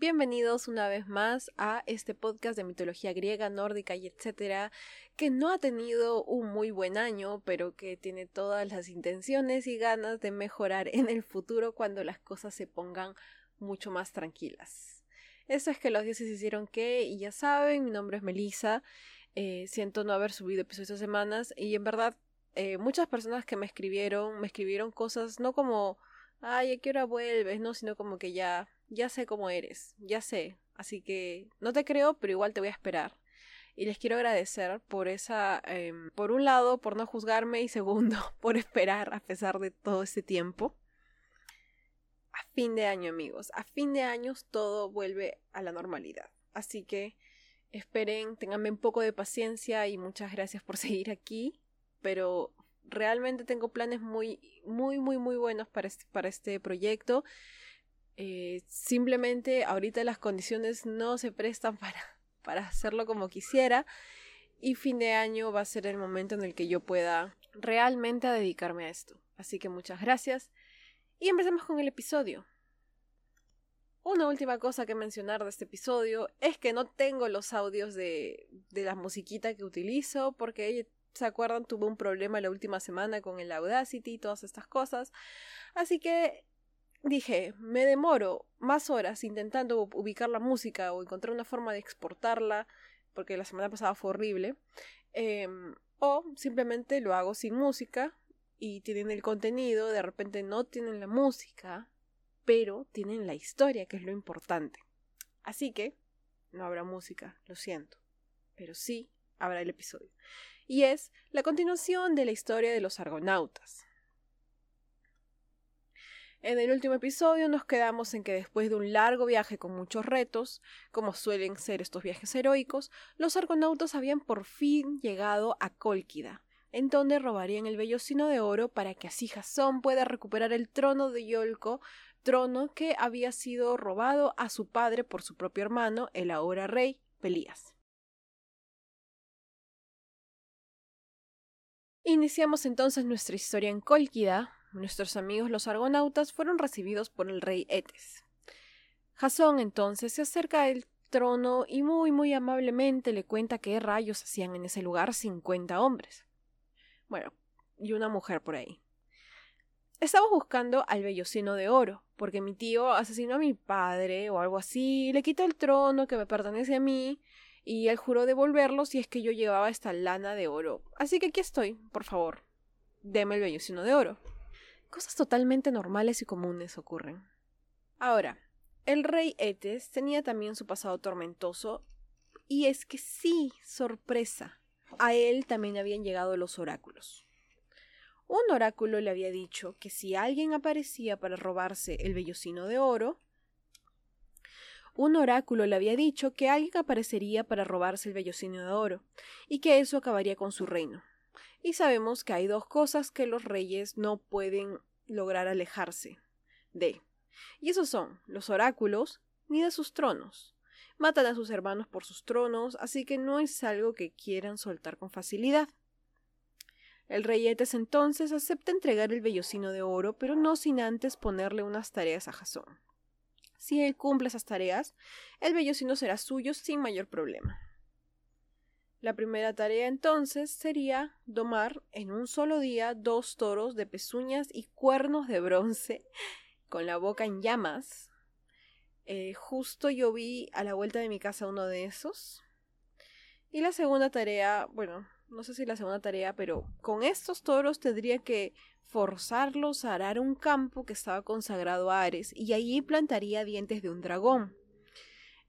Bienvenidos una vez más a este podcast de mitología griega, nórdica y etcétera, que no ha tenido un muy buen año, pero que tiene todas las intenciones y ganas de mejorar en el futuro cuando las cosas se pongan mucho más tranquilas. Eso es que los dioses hicieron que, y ya saben, mi nombre es Melissa. Eh, siento no haber subido episodios estas semanas, y en verdad, eh, muchas personas que me escribieron, me escribieron cosas no como, ay, ¿a qué hora vuelves? No, sino como que ya ya sé cómo eres, ya sé. Así que no te creo, pero igual te voy a esperar. Y les quiero agradecer por esa, em, por un lado, por no juzgarme y segundo, por esperar a pesar de todo este tiempo. A fin de año, amigos, a fin de años todo vuelve a la normalidad. Así que esperen, tenganme un poco de paciencia y muchas gracias por seguir aquí. Pero realmente tengo planes muy, muy, muy, muy buenos para este, para este proyecto. Eh, simplemente ahorita las condiciones no se prestan para, para hacerlo como quisiera y fin de año va a ser el momento en el que yo pueda realmente dedicarme a esto. Así que muchas gracias y empecemos con el episodio. Una última cosa que mencionar de este episodio es que no tengo los audios de, de la musiquita que utilizo porque ¿Se acuerdan? Tuve un problema la última semana con el Audacity y todas estas cosas. Así que dije, me demoro más horas intentando ubicar la música o encontrar una forma de exportarla, porque la semana pasada fue horrible, em, o simplemente lo hago sin música y tienen el contenido, de repente no tienen la música, pero tienen la historia, que es lo importante. Así que no habrá música, lo siento, pero sí habrá el episodio. Y es la continuación de la historia de los argonautas. En el último episodio nos quedamos en que después de un largo viaje con muchos retos, como suelen ser estos viajes heroicos, los argonautas habían por fin llegado a Cólquida, en donde robarían el vellocino de oro para que así Jasón pueda recuperar el trono de Yolco, trono que había sido robado a su padre por su propio hermano, el ahora rey Pelías. Iniciamos entonces nuestra historia en Cólquida, Nuestros amigos los argonautas fueron recibidos por el rey Etes. Jasón entonces se acerca al trono y muy muy amablemente le cuenta qué rayos hacían en ese lugar cincuenta hombres. Bueno, y una mujer por ahí. Estamos buscando al vellocino de oro, porque mi tío asesinó a mi padre o algo así, le quitó el trono que me pertenece a mí, y él juró devolverlo si es que yo llevaba esta lana de oro. Así que aquí estoy, por favor, deme el vellocino de oro. Cosas totalmente normales y comunes ocurren. Ahora, el rey Etes tenía también su pasado tormentoso, y es que sí, sorpresa, a él también habían llegado los oráculos. Un oráculo le había dicho que si alguien aparecía para robarse el vellocino de oro, un oráculo le había dicho que alguien aparecería para robarse el vellocino de oro, y que eso acabaría con su reino. Y sabemos que hay dos cosas que los reyes no pueden lograr alejarse de. Y esos son los oráculos ni de sus tronos. Matan a sus hermanos por sus tronos, así que no es algo que quieran soltar con facilidad. El rey Etes entonces acepta entregar el vellocino de oro, pero no sin antes ponerle unas tareas a Jasón. Si él cumple esas tareas, el vellocino será suyo sin mayor problema. La primera tarea entonces sería domar en un solo día dos toros de pezuñas y cuernos de bronce con la boca en llamas. Eh, justo yo vi a la vuelta de mi casa uno de esos. Y la segunda tarea, bueno, no sé si la segunda tarea, pero con estos toros tendría que forzarlos a arar un campo que estaba consagrado a Ares y allí plantaría dientes de un dragón.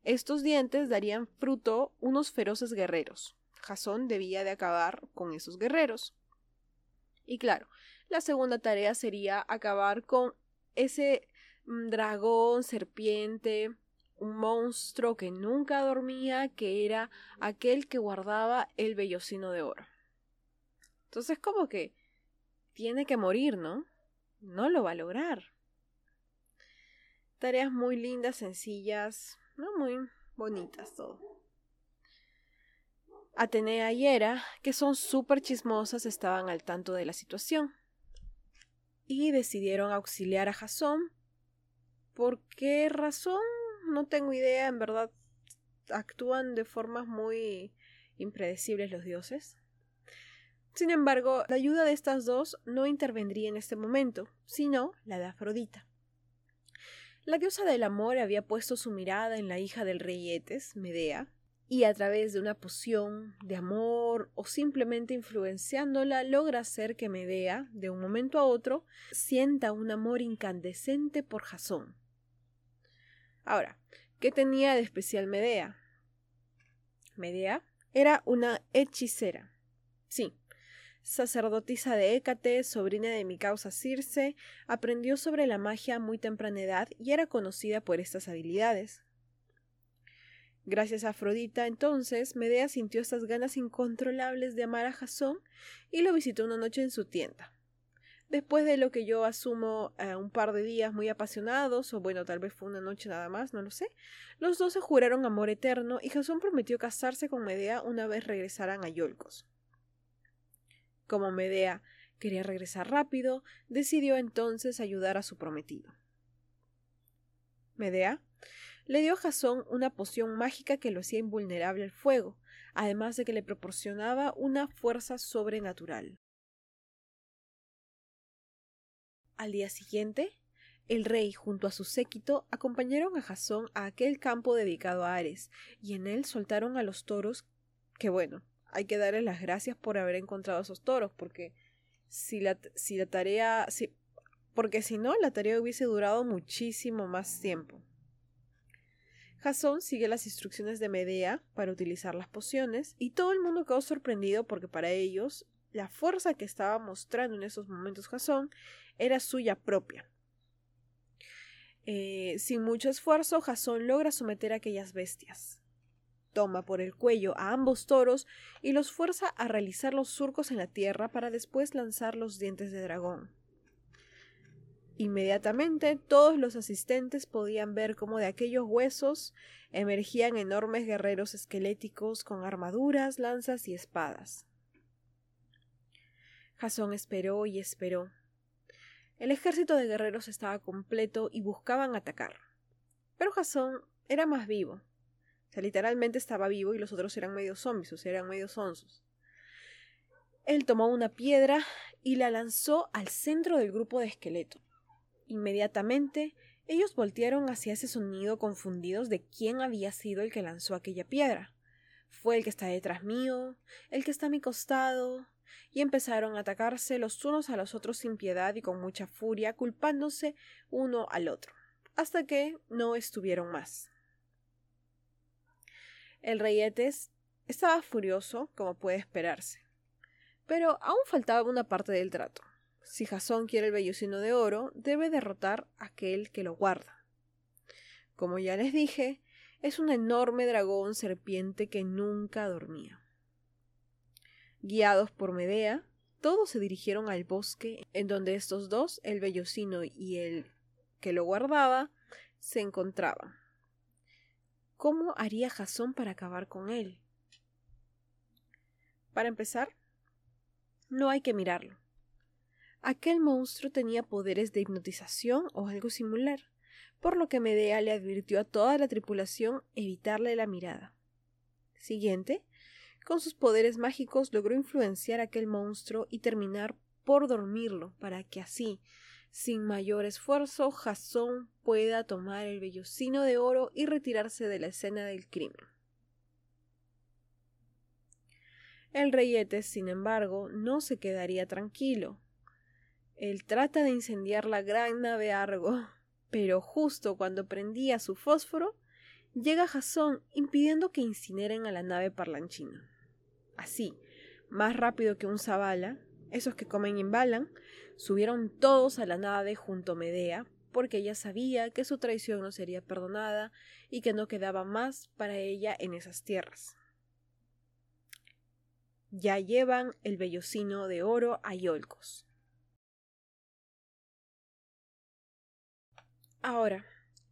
Estos dientes darían fruto unos feroces guerreros. Jasón debía de acabar con esos guerreros. Y claro, la segunda tarea sería acabar con ese mm, dragón, serpiente, un monstruo que nunca dormía, que era aquel que guardaba el vellocino de oro. Entonces, como que tiene que morir, ¿no? No lo va a lograr. Tareas muy lindas, sencillas, no muy bonitas todo. Atenea y Hera, que son súper chismosas, estaban al tanto de la situación y decidieron auxiliar a Jasón. ¿Por qué razón? no tengo idea, en verdad actúan de formas muy impredecibles los dioses. Sin embargo, la ayuda de estas dos no intervendría en este momento, sino la de Afrodita. La diosa del amor había puesto su mirada en la hija del rey Etes, Medea, y a través de una poción de amor o simplemente influenciándola logra hacer que Medea, de un momento a otro, sienta un amor incandescente por Jasón. Ahora, ¿qué tenía de especial Medea? Medea era una hechicera. Sí, sacerdotisa de Hécate, sobrina de mi causa Circe, aprendió sobre la magia a muy temprana edad y era conocida por estas habilidades. Gracias a Afrodita, entonces, Medea sintió estas ganas incontrolables de amar a Jasón y lo visitó una noche en su tienda. Después de lo que yo asumo eh, un par de días muy apasionados, o bueno, tal vez fue una noche nada más, no lo sé, los dos se juraron amor eterno y Jasón prometió casarse con Medea una vez regresaran a Yolcos. Como Medea quería regresar rápido, decidió entonces ayudar a su prometido. Medea le dio a Jasón una poción mágica que lo hacía invulnerable al fuego, además de que le proporcionaba una fuerza sobrenatural. Al día siguiente, el rey junto a su séquito acompañaron a Jasón a aquel campo dedicado a Ares, y en él soltaron a los toros que bueno, hay que darle las gracias por haber encontrado esos toros, porque si la, si la tarea, si, porque si no, la tarea hubiese durado muchísimo más tiempo. Jasón sigue las instrucciones de Medea para utilizar las pociones y todo el mundo quedó sorprendido porque para ellos la fuerza que estaba mostrando en esos momentos Jasón era suya propia. Eh, sin mucho esfuerzo, Jasón logra someter a aquellas bestias toma por el cuello a ambos toros y los fuerza a realizar los surcos en la tierra para después lanzar los dientes de dragón. Inmediatamente todos los asistentes podían ver cómo de aquellos huesos emergían enormes guerreros esqueléticos con armaduras, lanzas y espadas. Jasón esperó y esperó. El ejército de guerreros estaba completo y buscaban atacar. Pero Jasón era más vivo o sea, literalmente estaba vivo y los otros eran medio zombies, o sea, eran medio sonsos. Él tomó una piedra y la lanzó al centro del grupo de esqueleto. Inmediatamente, ellos voltearon hacia ese sonido confundidos de quién había sido el que lanzó aquella piedra. Fue el que está detrás mío, el que está a mi costado, y empezaron a atacarse los unos a los otros sin piedad y con mucha furia, culpándose uno al otro, hasta que no estuvieron más. El rey Etes estaba furioso, como puede esperarse. Pero aún faltaba una parte del trato. Si Jasón quiere el vellocino de oro, debe derrotar a aquel que lo guarda. Como ya les dije, es un enorme dragón serpiente que nunca dormía. Guiados por Medea, todos se dirigieron al bosque en donde estos dos, el vellocino y el que lo guardaba, se encontraban. ¿Cómo haría Jasón para acabar con él? Para empezar, no hay que mirarlo. Aquel monstruo tenía poderes de hipnotización o algo similar, por lo que Medea le advirtió a toda la tripulación evitarle la mirada. Siguiente, con sus poderes mágicos logró influenciar a aquel monstruo y terminar por dormirlo, para que así sin mayor esfuerzo, Jasón pueda tomar el vellocino de oro y retirarse de la escena del crimen. El rey sin embargo, no se quedaría tranquilo. Él trata de incendiar la gran nave Argo, pero justo cuando prendía su fósforo, llega Jasón impidiendo que incineren a la nave parlanchina. Así, más rápido que un zabala, esos que comen y embalan, subieron todos a la nave junto a Medea, porque ella sabía que su traición no sería perdonada y que no quedaba más para ella en esas tierras. Ya llevan el vellocino de oro a Yolcos. Ahora,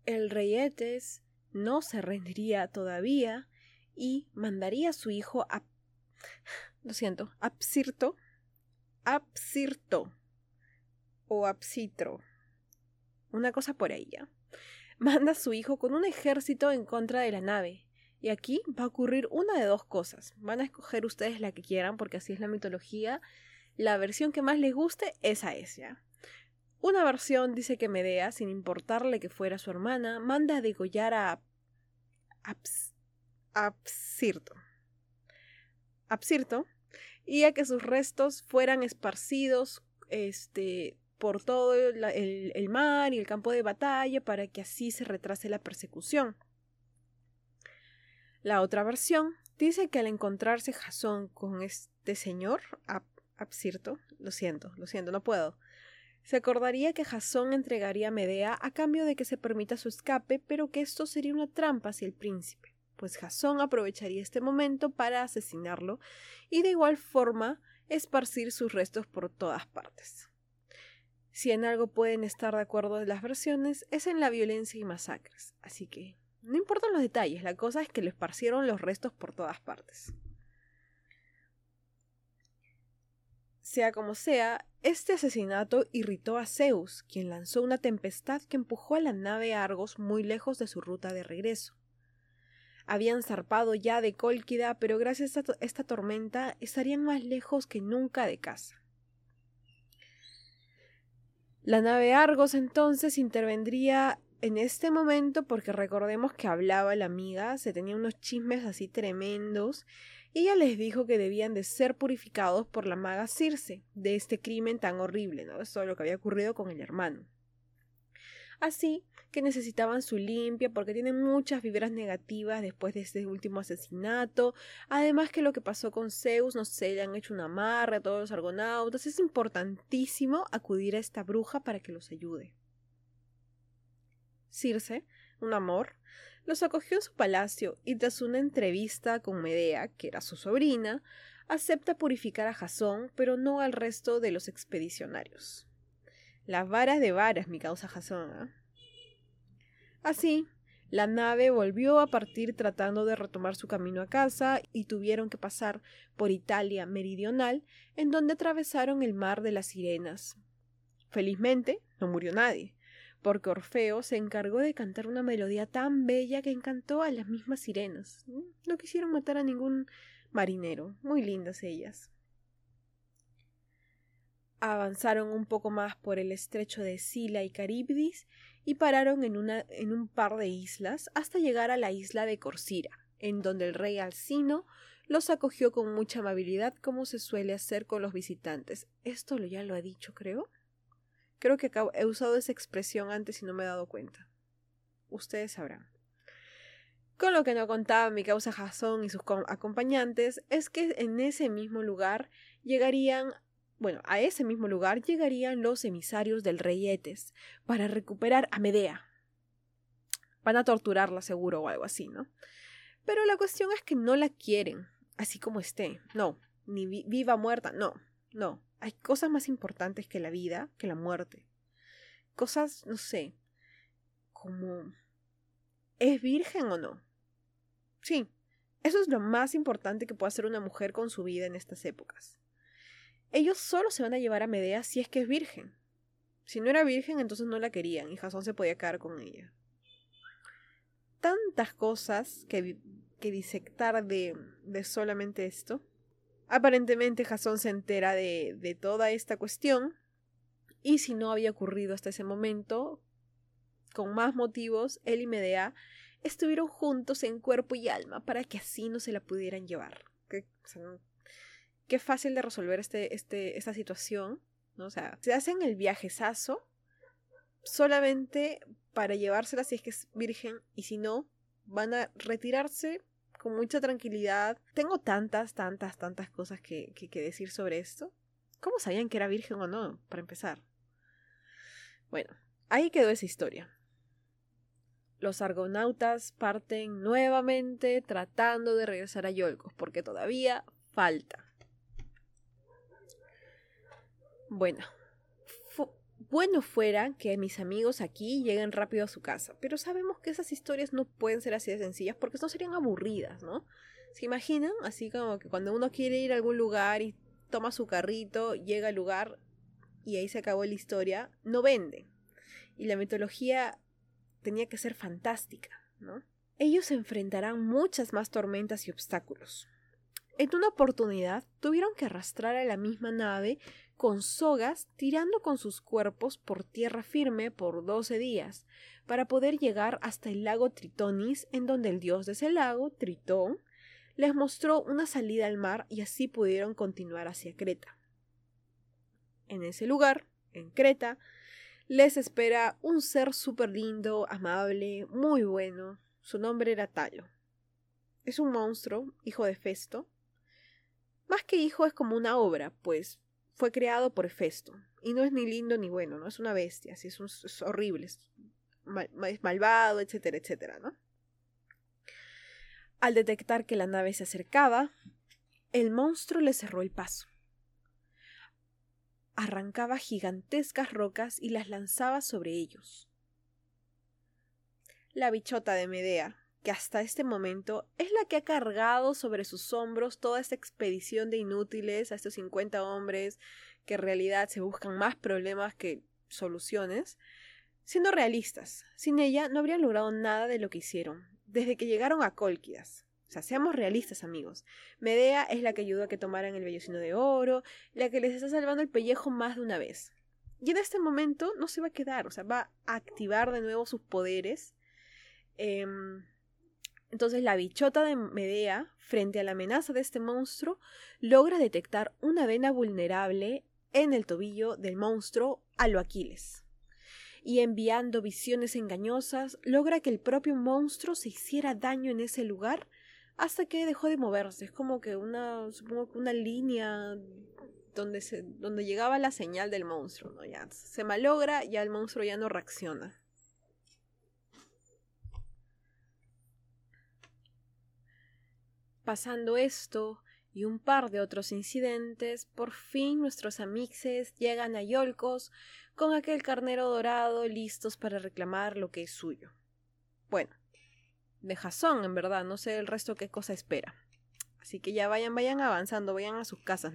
el rey Etes no se rendiría todavía y mandaría a su hijo a... Lo siento, Apsirto Apsirto o Apsitro, una cosa por ella, manda a su hijo con un ejército en contra de la nave. Y aquí va a ocurrir una de dos cosas. Van a escoger ustedes la que quieran, porque así es la mitología. La versión que más les guste, esa es ya. Una versión dice que Medea, sin importarle que fuera su hermana, manda a degollar a Absirto. Y a que sus restos fueran esparcidos este, por todo el, mar y el campo de batalla para que así se retrase la persecución. La otra versión dice que al encontrarse Jasón con este señor, Absirto, lo siento, lo siento, no puedo, se acordaría que Jasón entregaría a Medea a cambio de que se permita su escape, pero que esto sería una trampa hacia el príncipe, pues Jasón aprovecharía este momento para asesinarlo y de igual forma esparcir sus restos por todas partes. Si en algo pueden estar de acuerdo las versiones, es en la violencia y masacres, así que no importan los detalles, la cosa es que le esparcieron los restos por todas partes. Sea como sea, este asesinato irritó a Zeus, quien lanzó una tempestad que empujó a la nave Argos muy lejos de su ruta de regreso. Habían zarpado ya de Cólquida, pero gracias a esta tormenta estarían más lejos que nunca de casa. La nave Argos entonces intervendría en este momento porque recordemos que hablaba la amiga, se tenía unos chismes así tremendos, ella les dijo que debían de ser purificados por la maga Circe de este crimen tan horrible, ¿no? Eso es lo que había ocurrido con el hermano. Así que necesitaban su limpia porque tienen muchas vibras negativas después de este último asesinato. Además que lo que pasó con Zeus, no sé, le han hecho una amarre a todos los argonautas. Es importantísimo acudir a esta bruja para que los ayude. Circe, un amor, los acogió en su palacio y tras una entrevista con Medea, que era su sobrina, acepta purificar a Jasón, pero no al resto de los expedicionarios. Las varas de varas, mi causa Jasón. ¿ah? Así, la nave volvió a partir tratando de retomar su camino a casa y tuvieron que pasar por Italia meridional, en donde atravesaron el mar de las sirenas. Felizmente, no murió nadie, porque Orfeo se encargó de cantar una melodía tan bella que encantó a las mismas sirenas. No quisieron matar a ningún marinero, muy lindas ellas. Avanzaron un poco más por el estrecho de Sila y Caribdis y pararon en, una, en un par de islas hasta llegar a la isla de Corcira, en donde el rey Alcino los acogió con mucha amabilidad como se suele hacer con los visitantes. Esto ya lo ha dicho, creo. Creo que he usado esa expresión antes y no me he dado cuenta. Ustedes sabrán. Con lo que no contaba mi causa Jasón y sus acompañantes es que en ese mismo lugar llegarían bueno, a ese mismo lugar llegarían los emisarios del rey Etes para recuperar a Medea. Van a torturarla seguro o algo así, ¿no? Pero la cuestión es que no la quieren, así como esté. No, ni viva muerta, no, no. Hay cosas más importantes que la vida, que la muerte. Cosas, no sé, como... ¿Es virgen o no? Sí, eso es lo más importante que puede hacer una mujer con su vida en estas épocas. Ellos solo se van a llevar a Medea si es que es virgen. Si no era virgen, entonces no la querían y Jasón se podía quedar con ella. Tantas cosas que, que disectar de, de solamente esto. Aparentemente Jasón se entera de, de toda esta cuestión y si no había ocurrido hasta ese momento, con más motivos, él y Medea estuvieron juntos en cuerpo y alma para que así no se la pudieran llevar. Qué fácil de resolver este, este, esta situación. ¿no? O sea, se hacen el viajezazo solamente para llevársela si es que es virgen y si no, van a retirarse con mucha tranquilidad. Tengo tantas, tantas, tantas cosas que, que, decir sobre esto. ¿Cómo sabían que era virgen o no? Para empezar. Bueno, ahí quedó esa historia. Los argonautas parten nuevamente tratando de regresar a Yolcos, porque todavía falta. Bueno, bueno fuera que mis amigos aquí lleguen rápido a su casa, pero sabemos que esas historias no pueden ser así de sencillas porque no serían aburridas, ¿no? ¿Se imaginan? Así como que cuando uno quiere ir a algún lugar y toma su carrito, llega al lugar y ahí se acabó la historia, no vende. Y la mitología tenía que ser fantástica, ¿no? Ellos enfrentarán muchas más tormentas y obstáculos. En una oportunidad tuvieron que arrastrar a la misma nave con sogas tirando con sus cuerpos por tierra firme por doce días, para poder llegar hasta el lago Tritonis, en donde el dios de ese lago, Tritón, les mostró una salida al mar y así pudieron continuar hacia Creta. En ese lugar, en Creta, les espera un ser súper lindo, amable, muy bueno. Su nombre era Talo. Es un monstruo, hijo de Festo. Más que hijo es como una obra, pues fue creado por Festo. Y no es ni lindo ni bueno, ¿no? Es una bestia, así es, es horrible, es, es malvado, etcétera, etcétera, ¿no? Al detectar que la nave se acercaba, el monstruo le cerró el paso arrancaba gigantescas rocas y las lanzaba sobre ellos. La bichota de Medea, que hasta este momento es la que ha cargado sobre sus hombros toda esta expedición de inútiles a estos 50 hombres que en realidad se buscan más problemas que soluciones, siendo realistas, sin ella no habrían logrado nada de lo que hicieron, desde que llegaron a Colquidas. O sea, seamos realistas, amigos. Medea es la que ayudó a que tomaran el vellocino de oro, la que les está salvando el pellejo más de una vez. Y en este momento no se va a quedar, o sea, va a activar de nuevo sus poderes. Em, entonces la bichota de Medea, frente a la amenaza de este monstruo, logra detectar una vena vulnerable en el tobillo del monstruo a lo Aquiles. Y enviando visiones engañosas, logra que el propio monstruo se hiciera daño en ese lugar hasta que dejó de moverse. Es como que una, supongo que una línea donde, se, donde llegaba la señal del monstruo, ¿no? Ya se malogra, ya el monstruo ya no reacciona. Pasando esto y un par de otros incidentes, por fin nuestros amixes llegan a Yolcos con aquel carnero dorado listos para reclamar lo que es suyo. Bueno, de Jason, en verdad. No sé el resto qué cosa espera. Así que ya vayan, vayan avanzando, vayan a sus casas.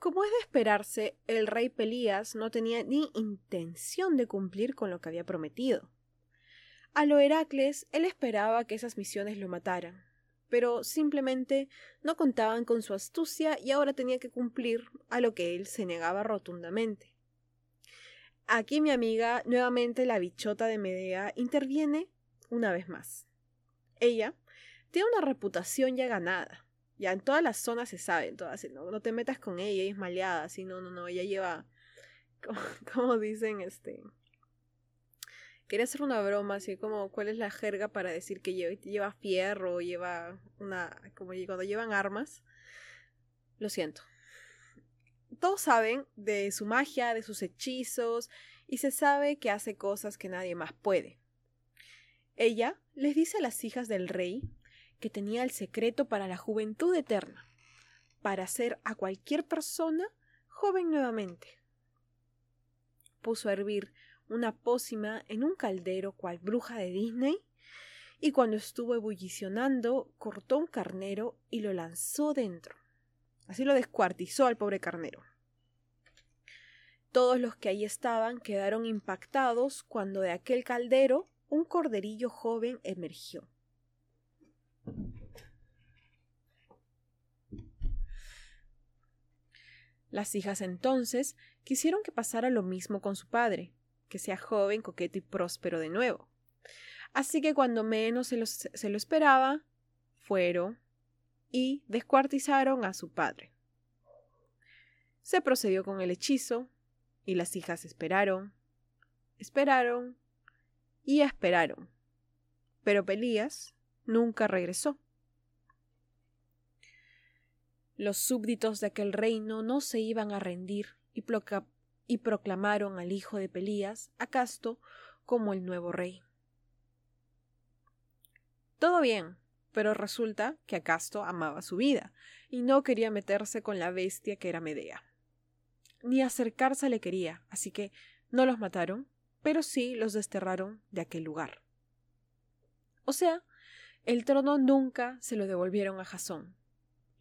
Como es de esperarse, el rey Pelías no tenía ni intención de cumplir con lo que había prometido. A lo Heracles, él esperaba que esas misiones lo mataran, pero simplemente no contaban con su astucia y ahora tenía que cumplir a lo que él se negaba rotundamente. Aquí mi amiga, nuevamente la bichota de Medea, interviene una vez más. Ella tiene una reputación ya ganada. Ya en todas las zonas se sabe, todas, no, no te metas con ella, ella es maleada, así, no, no, no, ella lleva, como, dicen, este, quería hacer una broma, así como, ¿cuál es la jerga para decir que lleva, lleva fierro, lleva una, como cuando llevan armas? Lo siento, todos saben de su magia, de sus hechizos, y se sabe que hace cosas que nadie más puede. Ella les dice a las hijas del rey que tenía el secreto para la juventud eterna, para hacer a cualquier persona joven nuevamente. Puso a hervir una pócima en un caldero cual bruja de Disney, y cuando estuvo ebullicionando, cortó un carnero y lo lanzó dentro. Así lo descuartizó al pobre carnero. Todos los que allí estaban quedaron impactados cuando de aquel caldero un corderillo joven emergió. Las hijas entonces quisieron que pasara lo mismo con su padre, que sea joven, coqueto y próspero de nuevo. Así que cuando menos se lo, esperaba, fueron y descuartizaron a su padre. Se procedió con el hechizo, y las hijas esperaron, esperaron y esperaron. Pero Pelías nunca regresó. Los súbditos de aquel reino no se iban a rendir y, y proclamaron al hijo de Pelías, Acasto, como el nuevo rey. Todo bien, pero resulta que Acasto amaba su vida y no quería meterse con la bestia que era Medea. Ni acercarse le quería, así que no los mataron, pero sí los desterraron de aquel lugar. O sea, el trono nunca se lo devolvieron a Jasón.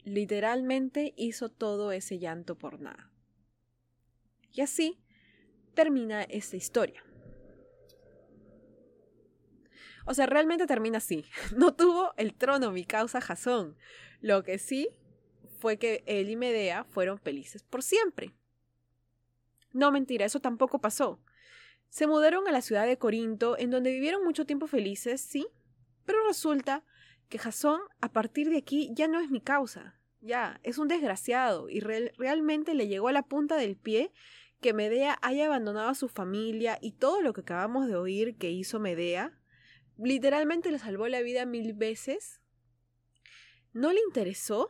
Literalmente hizo todo ese llanto por nada. Y así, termina esta historia. O sea, realmente termina así. No tuvo el trono mi causa Jasón. Lo que sí fue que él y Medea fueron felices por siempre. No mentira, eso tampoco pasó. Se mudaron a la ciudad de Corinto, en donde vivieron mucho tiempo felices, sí, pero resulta que Jasón a partir de aquí ya no es mi causa. Ya, es un desgraciado y realmente le llegó a la punta del pie que Medea haya abandonado a su familia y todo lo que acabamos de oír que hizo Medea. Literalmente le salvó la vida mil veces. No le interesó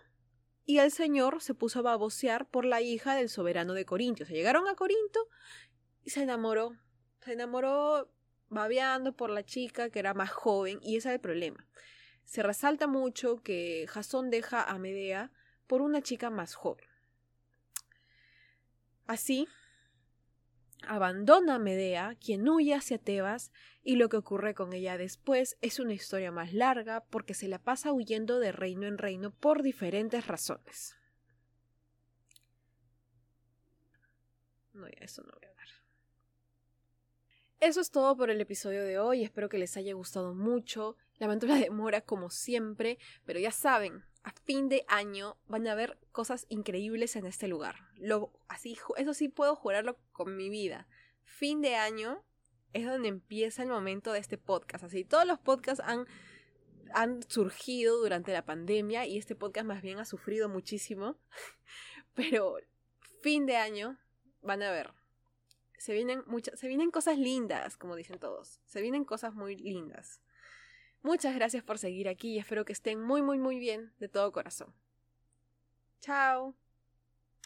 y el señor se puso a babosear por la hija del soberano de Corinto. Se llegaron a Corinto y se enamoró. Se enamoró babeando por la chica que era más joven y ese es el problema. Se resalta mucho que Jasón deja a Medea por una chica más joven. Así, abandona a Medea, quien huye hacia Tebas, y lo que ocurre con ella después es una historia más larga porque se la pasa huyendo de reino en reino por diferentes razones. No, ya eso no voy a. Eso es todo por el episodio de hoy, espero que les haya gustado mucho. Lamento la demora como siempre, pero ya saben, a fin de año van a haber cosas increíbles en este lugar. Lo, así, eso sí puedo jurarlo con mi vida. Fin de año es donde empieza el momento de este podcast. Así, todos los podcasts han, han surgido durante la pandemia y este podcast más bien ha sufrido muchísimo. Pero fin de año van a ver. Se vienen, se vienen cosas lindas, como dicen todos. Se vienen cosas muy lindas. Muchas gracias por seguir aquí y espero que estén muy, muy, muy bien de todo corazón. Chao.